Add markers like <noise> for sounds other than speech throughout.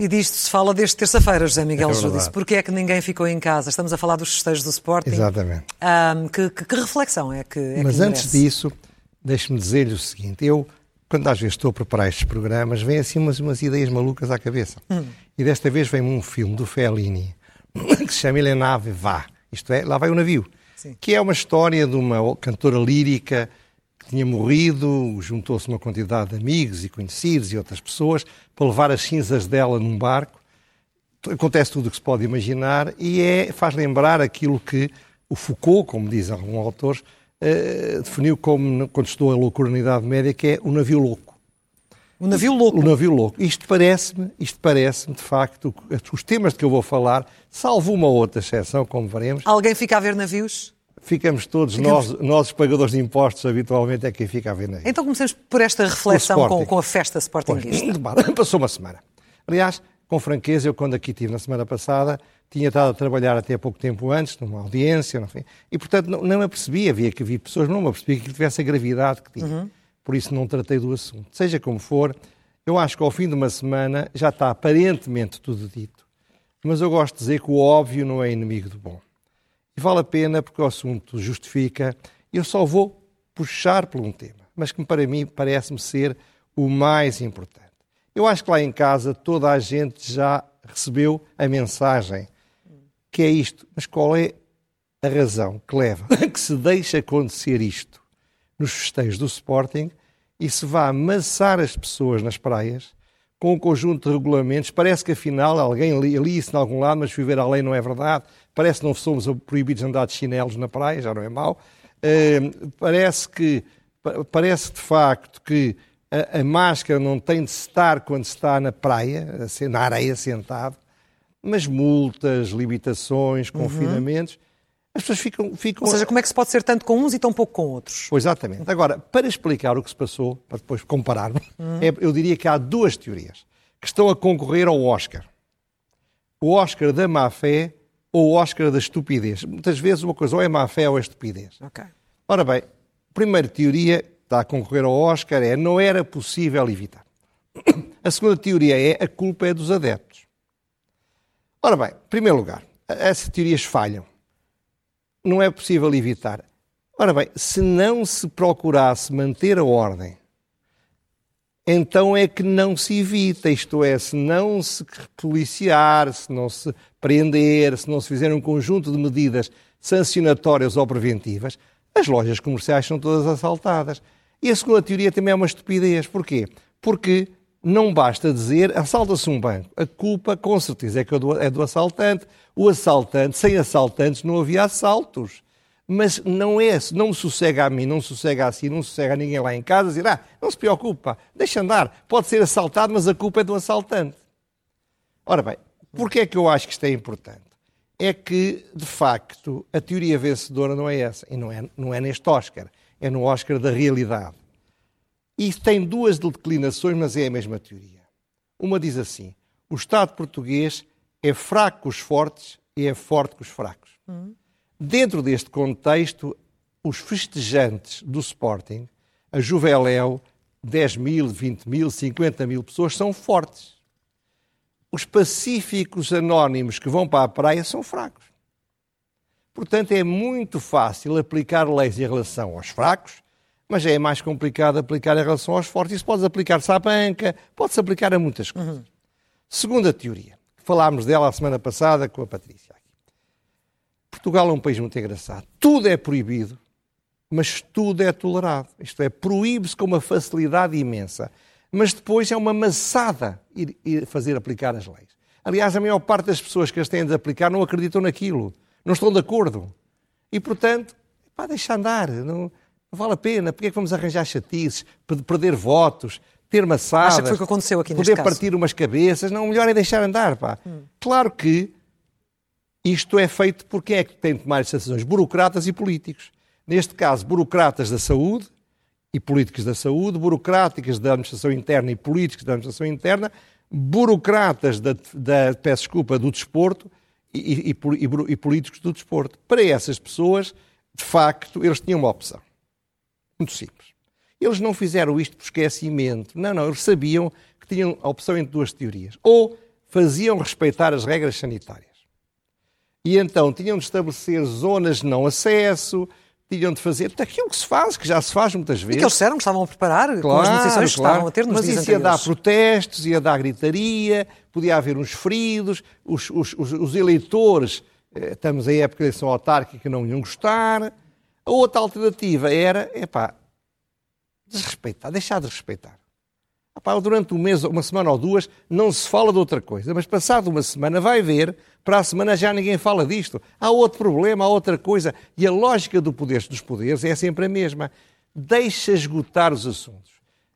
E disto se fala desde terça-feira, José Miguel é Júdice. Porquê é que ninguém ficou em casa? Estamos a falar dos festejos do Sporting. Exatamente. Um, que, que, que, reflexão é que é Mas que antes disso, deixe-me dizer-lhe o seguinte. Eu, quando às vezes estou a preparar estes programas, vêm assim umas, umas ideias malucas à cabeça. Hum. E desta vez vem-me um filme do Fellini <coughs> que se chama Ele Nave Vá. Isto é, lá vai o navio. Sim. Que é uma história de uma cantora lírica tinha morrido, juntou-se uma quantidade de amigos e conhecidos e outras pessoas para levar as cinzas dela num barco. Acontece tudo o que se pode imaginar e é, faz lembrar aquilo que o Foucault, como dizem alguns autores, uh, definiu como, quando estou a loucura na Idade Média, que é o navio louco. O navio louco? O navio louco. Isto parece-me, isto parece-me, de facto, os temas de que eu vou falar, salvo uma outra exceção, como veremos. Alguém fica a ver navios? Ficamos todos, Ficamos... Nós, nós, os pagadores de impostos, habitualmente é quem fica a ver aí. Então comecemos por esta reflexão com, com, a festa Sportingista. <laughs> Passou uma semana. Aliás, com franqueza, eu quando aqui estive na semana passada, tinha estado a trabalhar até pouco tempo antes, numa audiência, enfim, e portanto não, não me apercebi, havia que havia pessoas, não me apercebi que tivesse a gravidade que tinha. Uhum. Por isso não tratei do assunto. Seja como for, eu acho que ao fim de uma semana já está aparentemente tudo dito. Mas eu gosto de dizer que o óbvio não é inimigo do bom. Vale a pena porque o assunto justifica. Eu só vou puxar por um tema, mas que para mim parece-me ser o mais importante. Eu acho que lá em casa toda a gente já recebeu a mensagem que é isto. Mas qual é a razão que leva a <laughs> que se deixe acontecer isto nos festejos do Sporting e se vá amassar as pessoas nas praias com um conjunto de regulamentos. Parece que afinal alguém li, isso em algum lado, mas fui ver a lei não é verdade. Parece que não somos proibidos de andar de chinelos na praia, já não é mau. Uh, parece que, parece de facto que a, a, máscara não tem de estar quando se está na praia, na areia sentado, mas multas, limitações, uhum. confinamentos. Uhum. As pessoas ficam, ficam. Ou seja, como é que se pode ser tanto com uns e tão pouco com outros? Pois, exatamente. Agora, para explicar o que se passou, para depois comparar, uhum. é, eu diria que há duas teorias que estão a concorrer ao Oscar: o Oscar da má-fé ou o Oscar da estupidez. Muitas vezes uma coisa ou é má-fé ou é estupidez. Okay. Ora bem, a primeira teoria que está a concorrer ao Oscar é não era possível evitar. <coughs> A segunda teoria é a culpa é dos adeptos. Ora bem, em primeiro lugar, essas teorias falham não é possível evitar. Ora bem, se não se procurasse manter a ordem, então é que não se evita, isto é, se não se policiar, se não se prender, se não se fizer um conjunto de medidas sancionatórias ou preventivas, as lojas comerciais são todas assaltadas. E a segunda teoria também é uma estupidez. Porquê? Porque não basta dizer assalta-se um banco. A culpa, com certeza, é, do, é do assaltante. O assaltante, sem assaltantes, não havia assaltos. Mas não é, não me sossega a mim, não sossega a si, não sossega a ninguém lá em casa, dizer, ah, não se preocupa, deixa andar, pode ser assaltado, mas a culpa é do assaltante. Ora bem, porquê é que eu acho que isto é importante? É que, de facto, a teoria vencedora não é essa, e não é, não é neste Oscar, é no Oscar da realidade. E tem duas declinações, mas é a mesma teoria. Uma diz assim: o Estado português é fraco com os fortes e é forte com os fracos. Uhum. Dentro deste contexto, os festejantes do Sporting, a Juveléu, 10 mil, 20 mil, 50 mil pessoas, são fortes. Os pacíficos anónimos que vão para a praia são fracos. Portanto, é muito fácil aplicar leis em relação aos fracos mas é mais complicado aplicar em relação aos fortes. Isso pode aplicar-se à banca, pode-se aplicar a muitas coisas. Uhum. Segunda teoria, falámos dela a semana passada com a Patrícia. Portugal é um país muito engraçado. Tudo é proibido, mas tudo é tolerado. Isto é, proíbe-se com uma facilidade imensa, mas depois é uma maçada ir, ir fazer aplicar as leis. Aliás, a maior parte das pessoas que as têm de aplicar não acreditam naquilo, não estão de acordo. E, portanto, pá, deixa andar. Não, não vale a pena. Porque é que vamos arranjar chatices, perder votos, ter maçadas, Acha que foi o que aconteceu aqui poder partir umas cabeças? Não, o melhor é deixar andar. Pá. Hum. Claro que isto é feito por quem é que tem de tomar essas decisões? Burocratas e políticos. Neste caso, burocratas da saúde e políticos da saúde, burocráticas da administração interna e políticos da administração interna, burocratas da, da peço desculpa, do desporto e, e, e, e políticos do desporto. Para essas pessoas, de facto, eles tinham uma opção. Muito simples. Eles não fizeram isto por esquecimento. Não, não, eles sabiam que tinham a opção entre duas teorias. Ou faziam respeitar as regras sanitárias. E então tinham de estabelecer zonas de não acesso, tinham de fazer aquilo que se faz, que já se faz muitas vezes. E que eles disseram que estavam a preparar claro, com as negociações claro. que estavam a ter nos Mas dias isso ia dar protestos, ia dar gritaria, podia haver uns feridos, os, os, os, os eleitores, eh, estamos em época de eleição autárquica, não iam gostar. A outra alternativa era, epá, desrespeitar, deixar de respeitar. Epá, durante um mês, uma semana ou duas, não se fala de outra coisa, mas passado uma semana vai ver para a semana já ninguém fala disto. Há outro problema, há outra coisa. E a lógica do poder dos poderes é sempre a mesma. Deixa esgotar os assuntos.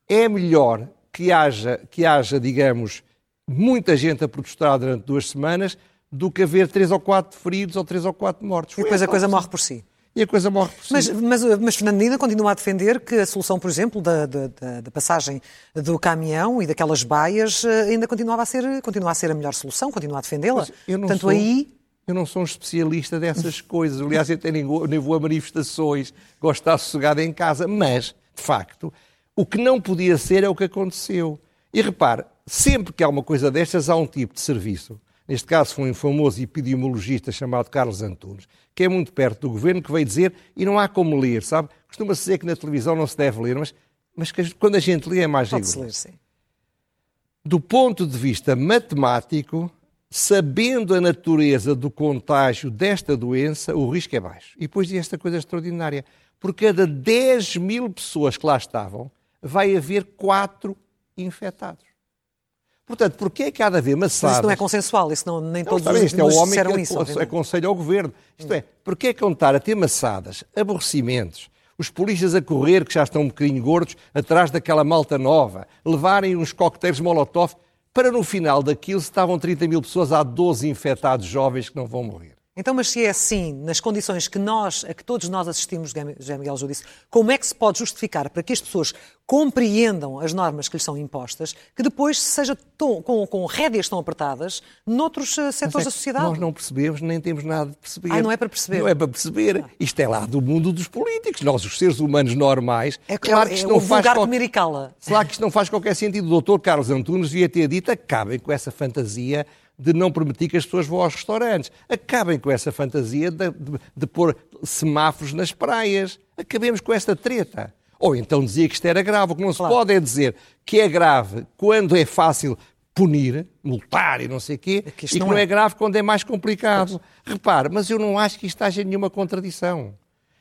É melhor que haja, que haja, digamos, muita gente a protestar durante duas semanas do que haver três ou quatro feridos ou três ou quatro mortos. E depois a coisa morre por si e a coisa morre por si. Mas, mas, mas Fernandina continua a defender que a solução, por exemplo, da, da, da, passagem do caminhão e daquelas baias eh, ainda continuava a ser, continua a ser a melhor solução, continua a defendê-la. Portanto, sou... aí eu não sou um especialista dessas coisas. Aliás, eu nem vou a manifestações, gosto de estar sossegado em casa. Mas, de facto, o que não podia ser é o que aconteceu. E repare, sempre que há uma coisa destas, há um tipo de serviço Neste caso foi um famoso epidemiologista chamado Carlos Antunes, que é muito perto do governo, que veio dizer, e não há como ler, sabe? Costuma-se dizer que na televisão não se deve ler, mas, mas quando a gente lê é mais rigoroso. Ler, sim. Do ponto de vista matemático, sabendo a natureza do contágio desta doença, o risco é baixo. E depois diz esta coisa extraordinária. Por cada 10 mil pessoas que lá estavam, vai haver 4 infectados. Portanto, porquê é que há de haver maçadas... Mas isso não é consensual, isso não, nem não, todos os isto é o homem que isso, aconselha ao governo. Isto é, porquê é que contar a ter maçadas, aborrecimentos, os polícias a correr, que já estão um bocadinho gordos, atrás daquela malta nova, levarem uns coquetéis molotov, para no final daquilo, se estavam 30 mil pessoas, há 12 infectados jovens que não vão morrer. Então, mas se é assim, nas condições que nós, a que todos nós assistimos, José Miguel Judice, como é que se pode justificar para que as pessoas compreendam as normas que lhes são impostas, que depois seja tão, com, com rédeas tão apertadas noutros uh, setores é da sociedade? Nós não percebemos, nem temos nada de perceber. Ah, não é para perceber? Não é para perceber. Ah. Isto é lá do mundo dos políticos. Nós, os seres humanos normais, é claro que isto é, não faz... Qual... Claro que isto não faz qualquer sentido. O doutor Carlos Antunes devia ter dito, acabem com essa fantasia de não permitir que as pessoas vão aos restaurantes. Acabem com essa fantasia de, de, de pôr semáforos nas praias. Acabemos com esta treta. Ou então dizia que isto era grave. O que não se claro. pode é dizer que é grave quando é fácil punir, multar e não sei o quê, é e que não, é. é. grave quando é mais complicado. Repare, mas eu não acho que isto haja nenhuma contradição.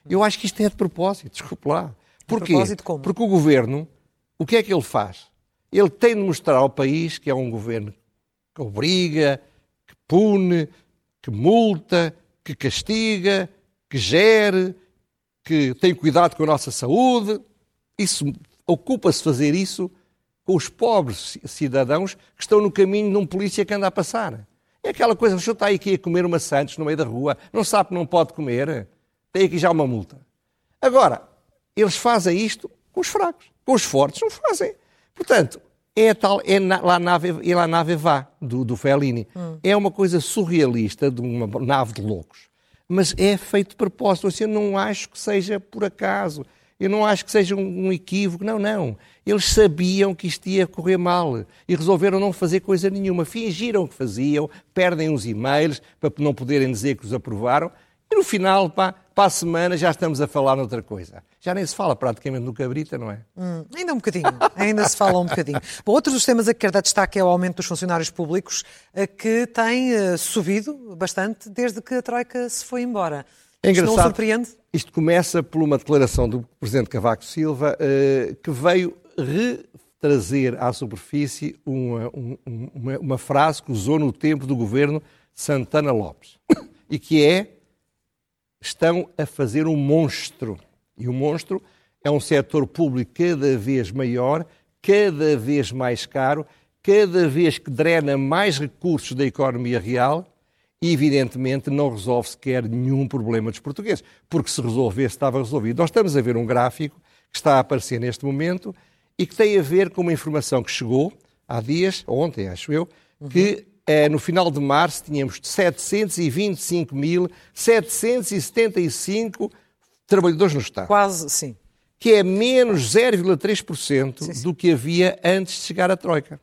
Eu acho que isto é de propósito, desculpe lá. Porquê? De? Porque o governo, o que é que ele faz? Ele tem de mostrar ao país que é um governo que obriga, que pune, que multa, que castiga, que gere, que tem cuidado com a nossa saúde. Isso ocupa-se fazer isso com os pobres cidadãos que estão no caminho de um polícia que anda a passar. É aquela coisa, o senhor está aqui a comer uma Santos no meio da rua, não sabe que não pode comer, tem aqui já uma multa. Agora, eles fazem isto com os fracos, com os fortes não fazem. Portanto, é a tal, é na, la nave, é la nave vá, do, do Fellini. Hum. É uma coisa surrealista de uma nave de loucos. Mas é feito de propósito. Assim, eu não acho que seja por acaso. Eu não acho que seja um, um, equívoco. Não, não. Eles sabiam que isto ia correr mal e resolveram não fazer coisa nenhuma. Fingiram que faziam, perdem os e-mails para não poderem dizer que os aprovaram e no final, pá, para a semana já estamos a falar noutra coisa. Já nem se fala praticamente no cabrita, não é? Hum, ainda um bocadinho, ainda se fala um bocadinho. <laughs> Bom, outro dos temas a que quero dar destaque é o aumento dos funcionários públicos, que tem uh, subido bastante desde que a Troika se foi embora. É engraçado. Isto não surpreende? Isto começa por uma declaração do Presidente Cavaco Silva uh, que veio retrazer à superfície uma, uma, uma frase que usou no tempo do governo Santana Lopes <coughs> e que é estão a fazer um monstro. E o monstro é um setor público cada vez maior, cada vez mais caro, cada vez que drena mais recursos da economia real e, evidentemente, não resolve sequer nenhum problema dos portugueses. Porque se resolvesse, estava resolvido. Nós estamos a ver um gráfico que está a aparecer neste momento e que tem a ver com uma informação que chegou há dias, ontem, acho eu, que eh, no final de março tínhamos 725.775 trabalhadores no Estado. Quase, sim. Que é menos 0,3% do que havia antes de chegar a Troika.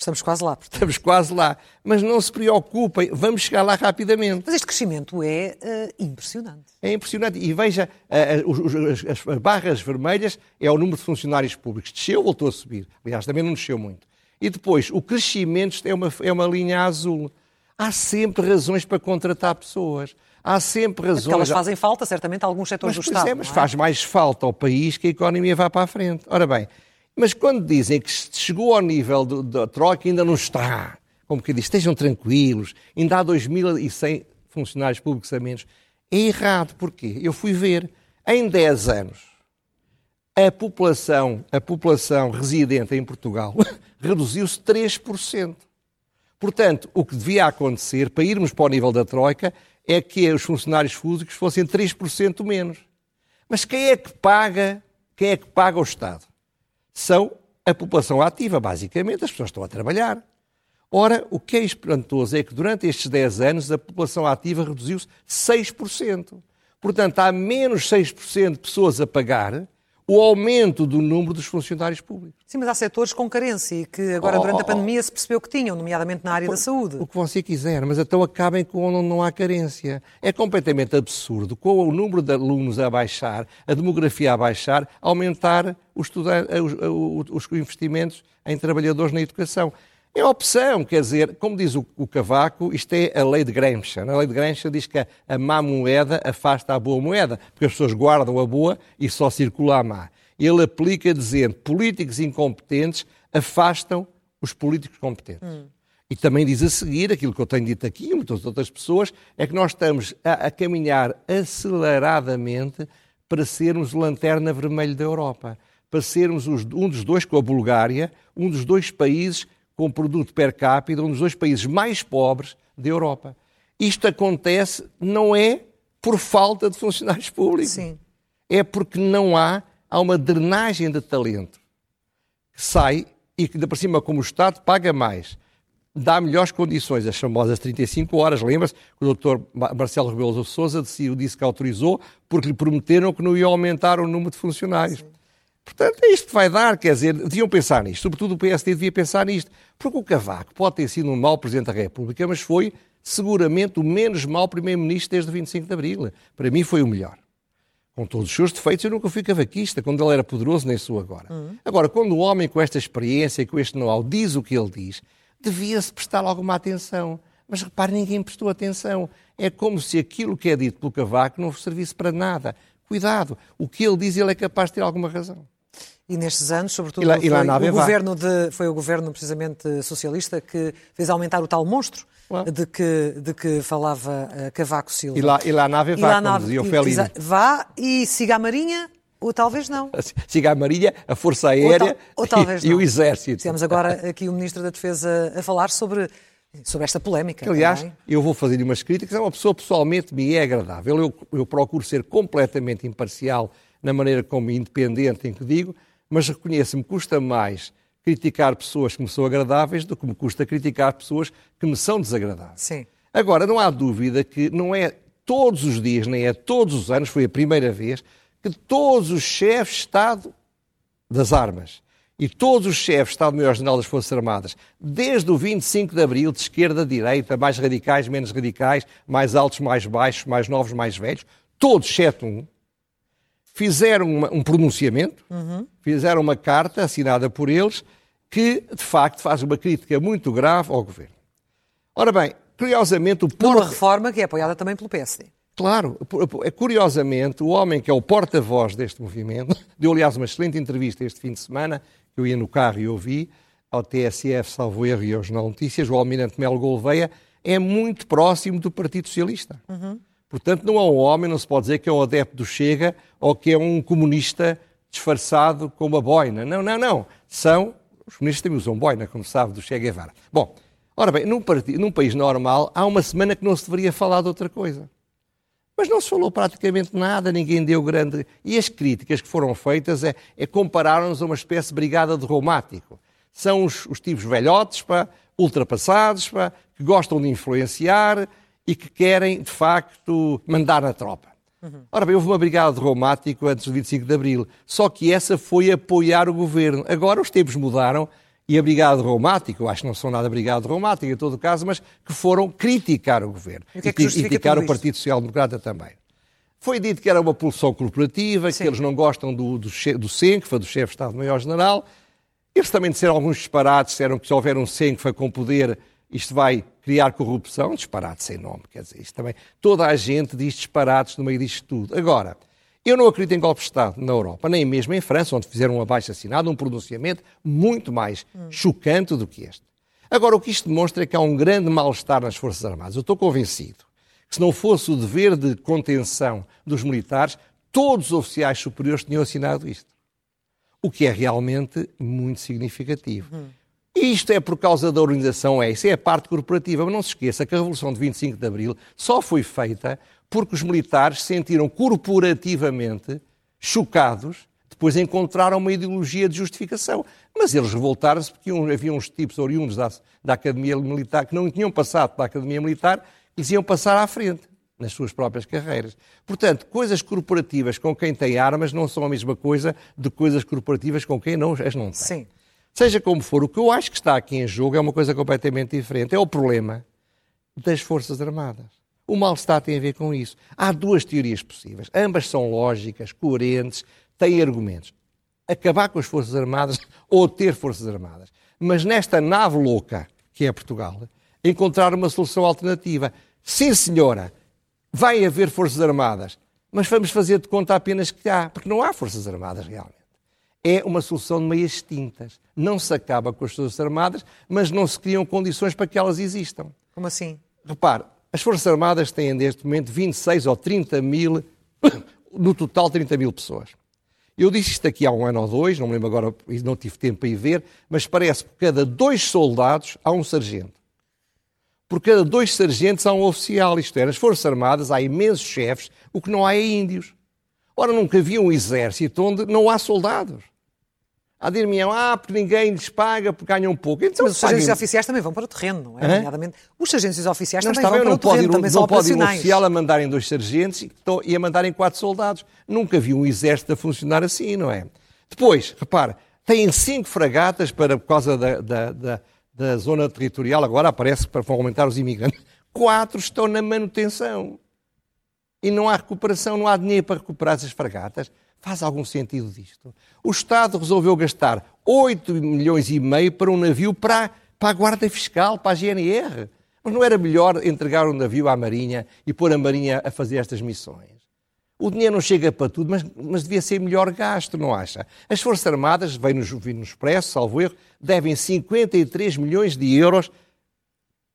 Estamos quase lá, portanto. Estamos quase lá. Mas não se preocupem, vamos chegar lá rapidamente. Mas este crescimento é uh, impressionante. É impressionante. E veja, uh, uh, as, as, barras vermelhas é o número de funcionários públicos. Desceu, voltou a subir. Aliás, também não desceu muito. E depois, o crescimento é uma, é uma linha azul. Há sempre razões para contratar pessoas. Há sempre razões. Porque elas fazem falta, certamente, a alguns setores mas, do Estado. É, mas é? faz mais falta ao país que a economia vá para a frente. Ora bem, mas quando dizem que chegou ao nível da troca, ainda não está. Como que diz, estejam tranquilos, ainda há 2.100 funcionários públicos a menos. É errado, porquê? Eu fui ver, em 10 anos, a população, a população residente em Portugal <laughs> reduziu-se 3%. Portanto, o que devia acontecer para irmos para o nível da Troika é que os funcionários públicos fossem 3% menos. Mas quem é que paga? Quem é que paga o Estado? São a população ativa, basicamente, as pessoas estão a trabalhar. Ora, o que é espantoso é que durante estes 10 anos a população ativa reduziu-se 6%. Portanto, há menos 6% de pessoas a pagar o aumento do número dos funcionários públicos. Sim, mas há setores com carência e que agora, oh, durante a oh, oh. pandemia, se percebeu que tinham, nomeadamente na área da saúde. O que você quiser, mas então acabem com onde não há carência. É completamente absurdo, com o número de alunos a baixar, a demografia a baixar, aumentar os, os, os investimentos em trabalhadores na educação. É opção, quer dizer, como diz o, o, Cavaco, isto é a lei de Gramsci. A lei de Gramsci diz que a, a má moeda afasta a boa moeda, porque as pessoas guardam a boa e só circula a má. Ele aplica dizendo políticos incompetentes afastam os políticos competentes. Hum. E também diz a seguir, aquilo que eu tenho dito aqui e muitas outras pessoas, é que nós estamos a, a caminhar aceleradamente para sermos lanterna vermelha da Europa. Para sermos os, um dos dois, com a Bulgária, um dos dois países com produto per capita, um dos dois países mais pobres da Europa. Isto acontece não é por falta de funcionários públicos. Sim. É porque não há, há uma drenagem de talento que sai e que, de por cima, como o Estado paga mais, dá melhores condições, as famosas 35 horas. Lembra-se que o Dr. Marcelo Rebelo de Sousa disse que autorizou porque lhe prometeram que não ia aumentar o número de funcionários. Sim. Portanto, é isto que vai dar, quer dizer, deviam pensar nisto, sobretudo o PSD devia pensar nisto, porque o Cavaco pode ter sido um mau Presidente da República, mas foi seguramente o menos mau Primeiro-Ministro desde o 25 de Abril. Para mim foi o melhor. Com todos os seus defeitos, eu nunca fui cavaquista, quando ele era poderoso, nem sou agora. Uhum. Agora, quando o homem com esta experiência, com este know-how, diz o que ele diz, devia-se prestar alguma atenção. Mas repare, ninguém prestou atenção. É como se aquilo que é dito pelo Cavaco não servisse para nada. Cuidado, o que ele diz, ele é capaz de ter alguma razão. E nestes anos, sobretudo, e lá, e lá foi, o governo de, foi o governo precisamente socialista que fez aumentar o tal monstro de, que, de que falava uh, Cavaco Silva. E lá, e lá nave vá, como dizia o Felino. Vá e siga a Marinha ou talvez não. <laughs> Siga a Marinha, a Força Aérea ou, tal, ou e, e, o Exército. Temos agora aqui o Ministro da Defesa a falar sobre, sobre esta polémica. Aliás, também. eu vou fazer umas críticas. É uma pessoa pessoalmente me é agradável. Eu, eu procuro ser completamente imparcial na maneira como independente em que digo, mas reconheço-me custa mais criticar pessoas que me são agradáveis do que me custa criticar pessoas que me são desagradáveis. Sim. Agora, não há dúvida que não é todos os dias, nem é todos os anos, foi a primeira vez, que todos os chefes de Estado das armas e todos os chefes de Estado-Maior-General das Forças Armadas, desde o 25 de Abril, de esquerda a direita, mais radicais, menos radicais, mais altos, mais baixos, mais novos, mais velhos, todos, exceto um, fizeram uma, um pronunciamento, uhum. fizeram uma carta assinada por eles, que de facto faz uma crítica muito grave ao governo. Ora bem, curiosamente o porta... Uma reforma que é apoiada também pelo PSD. Claro, é curiosamente o homem que é o porta-voz deste movimento, <laughs> deu aliás uma excelente entrevista este fim de semana, que eu ia no carro e ouvi, ao TSF, salvo erro, e ao Jornal Notícias, o almirante Melo Gouveia, é muito próximo do Partido Socialista. Uhum. Portanto, não é um homem, não se pode dizer que é um adepto do Chega ou que é um comunista disfarçado com uma boina. Não, não, não. São, os comunistas também usam boina, como sabe, do Che Guevara. Bom, ora bem, num, partido, num país normal, há uma semana que não se deveria falar de outra coisa. Mas não se falou praticamente nada, ninguém deu grande. E as críticas que foram feitas é, é compararam-nos a uma espécie de brigada de reumático. São os, os tipos velhotes, pá, ultrapassados, pá, que gostam de influenciar, e que querem, de facto, mandar na tropa. Uhum. Ora bem, houve uma brigada de reumático antes do 25 de Abril, só que essa foi apoiar o governo. Agora os tempos mudaram e a Brigada Reumática, eu acho que não são nada Brigada Reumática em todo o caso, mas que foram criticar o governo. E, que é que e criticar o Partido Social Democrata também. Foi dito que era uma pulsão corporativa, Sim. que eles não gostam do, do, do do chefe de Estado-Maior-General. Eles também disseram alguns disparates, disseram que se houver um CENCFA com poder, isto vai criar corrupção. Disparate sem nome, quer dizer, isto também. Toda a gente diz disparates no meio disto tudo. Agora, eu não acredito em golpe de Estado na Europa, nem mesmo em França, onde fizeram um abaixo assinado, um pronunciamento muito mais hum. chocante do que este. Agora, o que isto demonstra é que há um grande mal-estar nas Forças Armadas. Eu estou convencido que se não fosse o dever de contenção dos militares, todos os oficiais superiores tinham assinado isto. O que é realmente muito significativo. Uhum. Isto é por causa da organização, é isso, é a parte corporativa. Mas não se esqueça que a Revolução de 25 de Abril só foi feita porque os militares se sentiram corporativamente chocados, depois encontraram uma ideologia de justificação. Mas eles revoltaram-se porque havia uns tipos oriundos da, da Academia Militar que não tinham passado pela Academia Militar eles iam passar à frente nas suas próprias carreiras. Portanto, coisas corporativas com quem tem armas não são a mesma coisa de coisas corporativas com quem não, as não tem. Sim. Seja como for, o que eu acho que está aqui em jogo é uma coisa completamente diferente. É o problema das Forças Armadas. O mal-estar tem a ver com isso. Há duas teorias possíveis. Ambas são lógicas, coerentes, têm argumentos. Acabar com as Forças Armadas <laughs> ou ter Forças Armadas. Mas nesta nave louca, que é Portugal, encontrar uma solução alternativa. Sim, senhora, vai haver Forças Armadas, mas vamos fazer de conta apenas que há, porque não há Forças Armadas realmente. É uma solução de meias tintas. Não se acaba com as Forças Armadas, mas não se criam condições para que elas existam. Como assim? Repare, as Forças Armadas têm neste momento 26 ou 30 mil, <coughs> no total 30 mil pessoas. Eu disse isto aqui há um ano ou dois, não me lembro agora, não tive tempo para ir ver, mas parece que cada dois soldados há um sargento por cada dois sargentos há um oficial, isto é, nas Forças Armadas há imensos chefes, o que não há é índios. Ora, nunca havia um exército onde não há soldados. Há dir-me, ah, porque ninguém lhes paga, porque ganham pouco. Então, Mas os sargentos oficiais também vão para o terreno, não é? Nomeadamente, os sargentos oficiais não, também vão para o terreno, ir, também não pode ir um oficial a mandarem dois sargentos e a mandarem quatro soldados. Nunca vi um exército a funcionar assim, não é? Depois, repara, têm cinco fragatas para, por causa da, da, da da zona territorial, agora aparece vão aumentar os imigrantes. Quatro estão na manutenção. E não há recuperação, não há dinheiro para recuperar essas fragatas. Faz algum sentido disto? O Estado resolveu gastar 8 milhões e meio para um navio para, para a Guarda Fiscal, para a GNR. Mas não era melhor entregar um navio à Marinha e pôr a Marinha a fazer estas missões? O dinheiro não chega para tudo, mas, mas devia ser melhor gasto, não acha? As Forças Armadas, vem vem no Expresso, salvo erro, devem 53 milhões de euros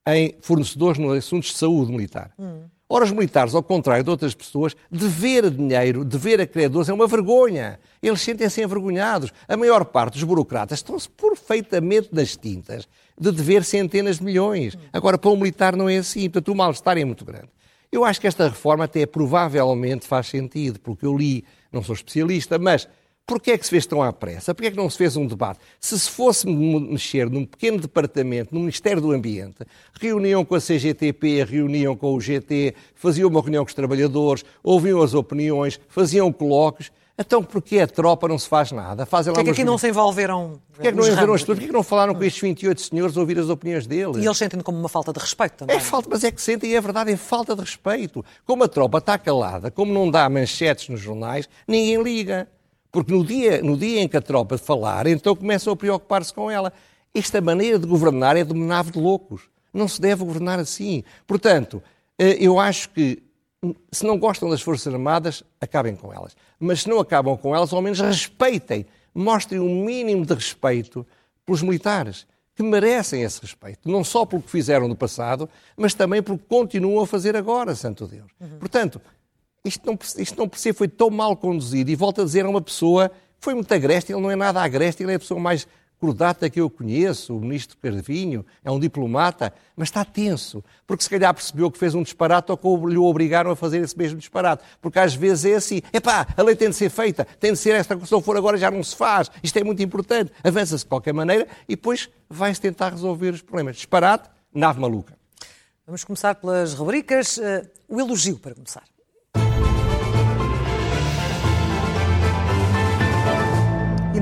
em fornecedores nos assuntos de saúde militar. Hum. Ora, os militares, ao contrário de outras pessoas, dever dinheiro, dever a credores é uma vergonha. Eles sentem-se envergonhados. A maior parte dos burocratas estão-se perfeitamente nas tintas de dever centenas de milhões. Agora, para um militar não é assim. Portanto, o mal-estar é muito grande. Eu acho que esta reforma até provavelmente faz sentido, porque eu li, não sou especialista, mas Porquê é que se fez tão à pressa? Porquê é que não se fez um debate? Se se fosse mexer num pequeno departamento, no Ministério do Ambiente, reuniam com a CGTP, reuniam com o GT, faziam uma reunião com os trabalhadores, ouviam as opiniões, faziam colóquios, então, porquê a tropa não se faz nada? Fazem lá Porquê é que aqui não se envolveram Porquê é que não envolveram as pessoas? Porquê é que não falaram com estes 28 senhores a ouvir as opiniões deles? E eles sentem como uma falta de respeito também. É falta, mas é que sentem, e é verdade, é falta de respeito. Como a tropa está calada, como não dá manchetes nos jornais, ninguém liga. Porque no dia, no dia em que a tropa falar, então começam a preocupar-se com ela. Esta maneira de governar é de menave de loucos. Não se deve governar assim. Portanto, eh, eu acho que se não gostam das Forças Armadas, acabem com elas. Mas se não acabam com elas, ao menos respeitem, mostrem um mínimo de respeito pelos militares, que merecem esse respeito. Não só pelo que fizeram no passado, mas também pelo que continuam a fazer agora, Santo Deus. Uhum. Portanto, isto não, isto não percebe, foi tão mal conduzido. E volto a dizer a uma pessoa, foi muito agreste, ele não é nada agreste, ele é a pessoa mais cordata que eu conheço, o ministro Carvinho, é um diplomata, mas está tenso, porque se calhar percebeu que fez um disparate ou que lhe obrigaram a fazer esse mesmo disparate. Porque às vezes é assim, epá, a lei tem de ser feita, tem de ser esta, se não for agora já não se faz, isto é muito importante, avança-se de qualquer maneira e depois vai-se tentar resolver os problemas. Disparate, nave maluca. Vamos começar pelas rubricas. Uh, o elogio, para começar.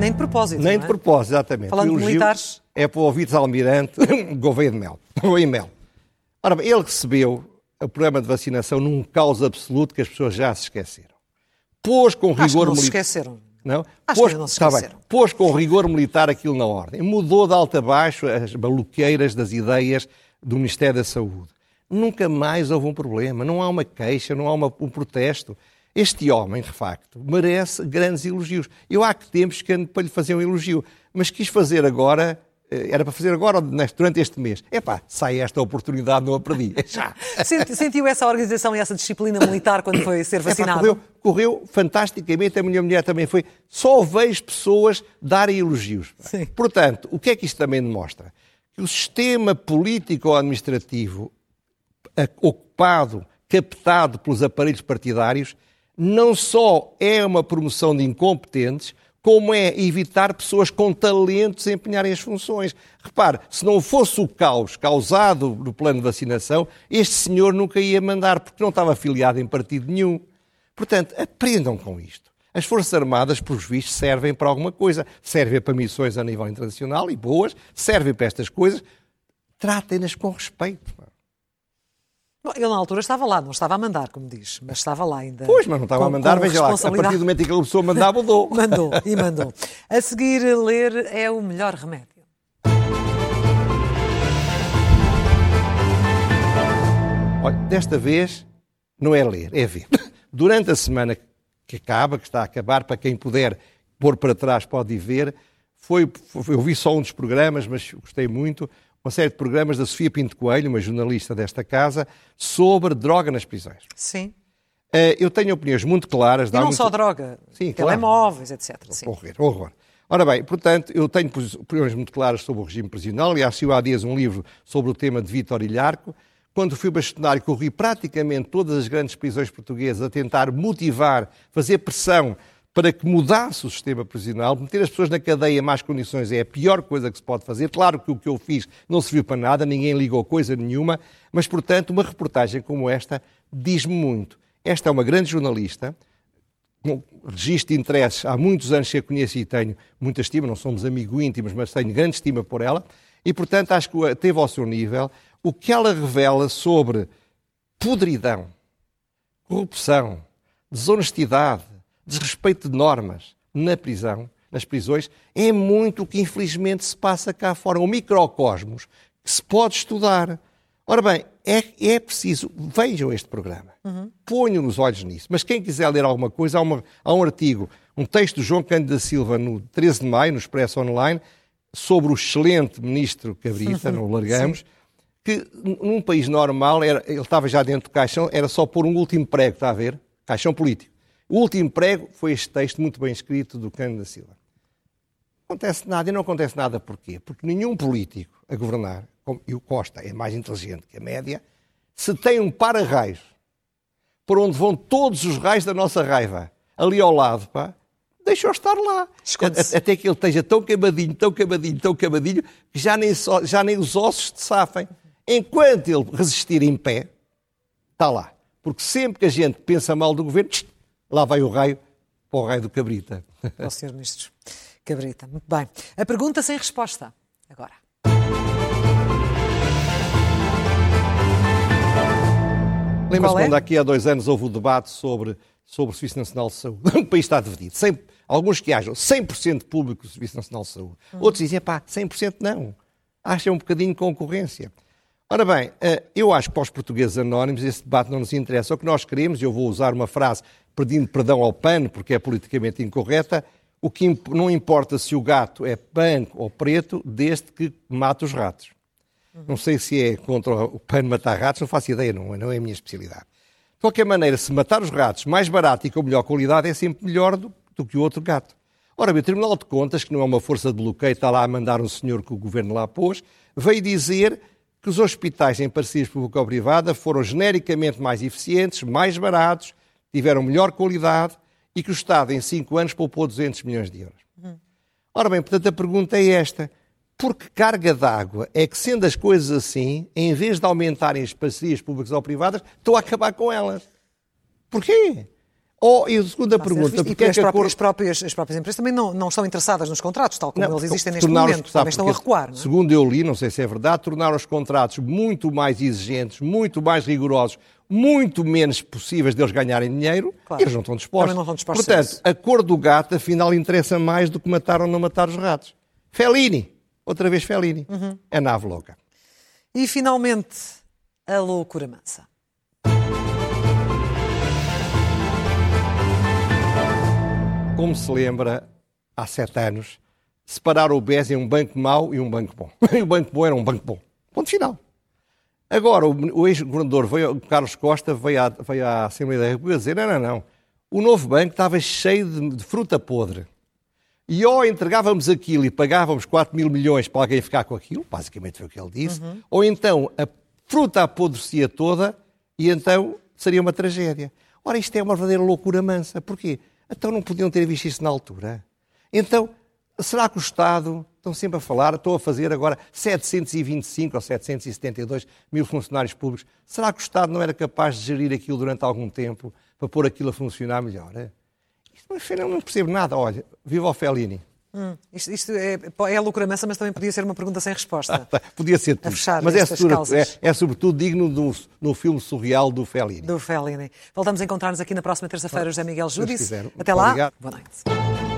Nem de propósito. Nem de é? propósito, exatamente. Falando de militares. é para o Vitor Almirante <laughs> Gouveia de Mel. <laughs> Gouveia Mel. Ora bem, ele recebeu o programa de vacinação num caos absoluto que as pessoas já se esqueceram. Pôs com rigor Acho que não se militar. esqueceram. Não? Acho Pôs, que não se tá bem. esqueceram. Pôs com rigor militar aquilo na ordem. Mudou de alto a baixo as maluqueiras das ideias do Ministério da Saúde. Nunca mais houve um problema, não há uma queixa, não há uma- um protesto. Este homem, de facto, merece grandes elogios. Eu há que tempos que ando para lhe fazer um elogio, mas quis fazer agora, eh, era para fazer agora, durante este mês. Epá, sai esta oportunidade, não a perdi. <laughs> Já. Senti- Sentiu essa organização e essa disciplina militar quando foi ser Epá, vacinado? correu, correu fantasticamente, a minha mulher também foi. Só vejo pessoas darem elogios. Sim. Portanto, o que é que isto também demonstra? Que o sistema político-administrativo ocupado, captado pelos aparelhos partidários, não só é uma promoção de incompetentes, como é evitar pessoas com talentos empenharem as funções. Repare, se não fosse o caos causado no plano de vacinação, este senhor nunca ia mandar, porque não estava afiliado em partido nenhum. Portanto, aprendam com isto. As Forças Armadas, por vistos, servem para alguma coisa. Servem para missões a nível internacional e boas, servem para estas coisas. Tratem-nas com respeito. Bom, Ele na altura estava lá, não estava a mandar, como diz, mas estava lá ainda. Pois, mas não estava com- a mandar, veja lá, a partir do momento em que ele começou a mandar, mudou. <laughs> Mandou, e mandou. A seguir, ler é o melhor remédio. Olha, desta vez não é ler, é ver. <laughs> Durante a semana que acaba, que está a acabar, para quem puder pôr para trás pode ir ver, foi, foi- eu vi só um dos programas, mas gostei muito, uma série de programas da Sofia Pinto Coelho, uma jornalista desta casa, sobre droga nas prisões. Sim. Eh, Eu tenho opiniões muito claras. E não muito- só droga, Sim, claro. telemóveis, etc. Sim. Horror, horror. Ora bem, portanto, eu tenho opiniões muito claras sobre o regime prisional. Aliás, saiu há dias um livro sobre o tema de Vítor Ilharco. Quando fui bastonário, corri praticamente todas as grandes prisões portuguesas a tentar motivar, fazer pressão para que mudasse o sistema prisional. Meter as pessoas na cadeia em más condições é a pior coisa que se pode fazer. Claro que o que eu fiz não serviu para nada, ninguém ligou coisa nenhuma, mas, portanto, uma reportagem como esta diz-me muito. Esta é uma grande jornalista, com registro de interesses, há muitos anos que a conheço e tenho muita estima, não somos amigos íntimos, mas tenho grande estima por ela, e portanto acho que teve ao seu nível o que ela revela sobre podridão, corrupção, desonestidade, desrespeito de normas na prisão, nas prisões, é muito o que infelizmente se passa cá fora, um microcosmos que se pode estudar. Ora bem, é, é preciso, vejam este programa, ponham os olhos nisso. Mas quem quiser ler alguma coisa, há, uma- há um artigo, um texto do João Cândido da Silva, no 13 de maio, no Expresso Online, sobre o excelente ministro Cabrita, <laughs> não o largamos, que num país normal, era- ele estava já dentro do caixão, era só pôr um último prego, está a ver? Caixão político. O último prego foi este texto muito bem escrito do Cândido da Silva. Não acontece nada, e não acontece nada porquê? Porque nenhum político a governar, como- e o Costa é mais inteligente que a média, se tem um para-raios por onde vão todos os raios da nossa raiva, ali ao lado, pá, deixa-o estar lá. Até que ele esteja tão camadinho, tão camadinho, tão camadinho, que já nem, só- já nem os ossos te safem. Enquanto ele resistir em pé, está lá. Porque sempre que a gente pensa mal do governo, tch, lá vai o raio para o raio do cabrita. Para o Sr. Ministro Cabrita. Muito bem. A pergunta sem resposta. Agora. Lembra-se é? quando aqui há dois anos houve o debate sobre, sobre o Serviço Nacional de Saúde? <laughs> O país está dividido. 100, alguns que acham 100% público o Serviço Nacional de Saúde. Outros dizem, pá, 100% não. Acham um bocadinho de concorrência. Ora bem, eh, eu acho que para os portugueses anónimos esse debate não nos interessa. O que nós queremos, e eu vou usar uma frase pedindo perdão ao PAN, porque é politicamente incorreta, o que não importa se o gato é branco ou preto, desde que mata os ratos. Não sei se é contra o PAN matar ratos, não faço ideia, não, não é a minha especialidade. De qualquer maneira, se matar os ratos mais barato e com melhor qualidade, é sempre melhor do, do que o outro gato. Ora bem, o Tribunal de Contas, que não é uma força de bloqueio, está lá a mandar um senhor que o governo lá pôs, veio dizer que os hospitais em parcerias público-privada foram genericamente mais eficientes, mais baratos, tiveram melhor qualidade e que o Estado, em cinco anos, poupou 200 milhões de euros. Ora bem, portanto, a pergunta é esta. Por que carga d'água é que, sendo as coisas assim, em vez de aumentarem as parcerias públicas ou privadas, estão a acabar com elas? Porquê? Oh, e a segunda pergunta, e porque é as, próprias, as, próprias, as próprias empresas também não, não estão interessadas nos contratos, tal como não, eles existem neste momento, também estão a recuar. É? Segundo eu li, não sei se é verdade, tornaram os contratos muito mais exigentes, muito mais rigorosos, muito menos possíveis deles ganharem dinheiro claro. eles não estão dispostos. Não estão dispostos Portanto, a cor do gato, afinal, interessa mais do que matar ou não matar os ratos. Fellini, outra vez Fellini, uhum. a nave louca. E, finalmente, a loucura mansa. Como se lembra, há sete anos, separaram o BES em um banco mau e um banco bom. <laughs> E o banco bom era um banco bom. Ponto final. Agora, o, ex-governador, Carlos Costa, veio à, veio à Assembleia da República dizer: não, não, não. O novo banco estava cheio de, de fruta podre. E ou entregávamos aquilo e pagávamos 4 mil milhões para alguém ficar com aquilo, basicamente foi o que ele disse, uhum. ou então a fruta apodrecia toda e então seria uma tragédia. Ora, isto é uma verdadeira loucura mansa. Porquê? Então não podiam ter visto isso na altura. Então, será que o Estado, estão sempre a falar, estou a fazer agora 725 ou 772 mil funcionários públicos, será que o Estado não era capaz de gerir aquilo durante algum tempo para pôr aquilo a funcionar melhor? Isto, não percebo nada. Olha, viva o Fellini. Hum, isto, isto é, é a loucura mansa, mas também podia ser uma pergunta sem resposta. <laughs> Ah, podia ser tudo. mas é, sobre, é, é, sobretudo digno do, no filme surreal do Fellini. Do Fellini. Voltamos a encontrar-nos aqui na próxima terça-feira, José Miguel Júdice. Até lá. Obrigado. Boa noite.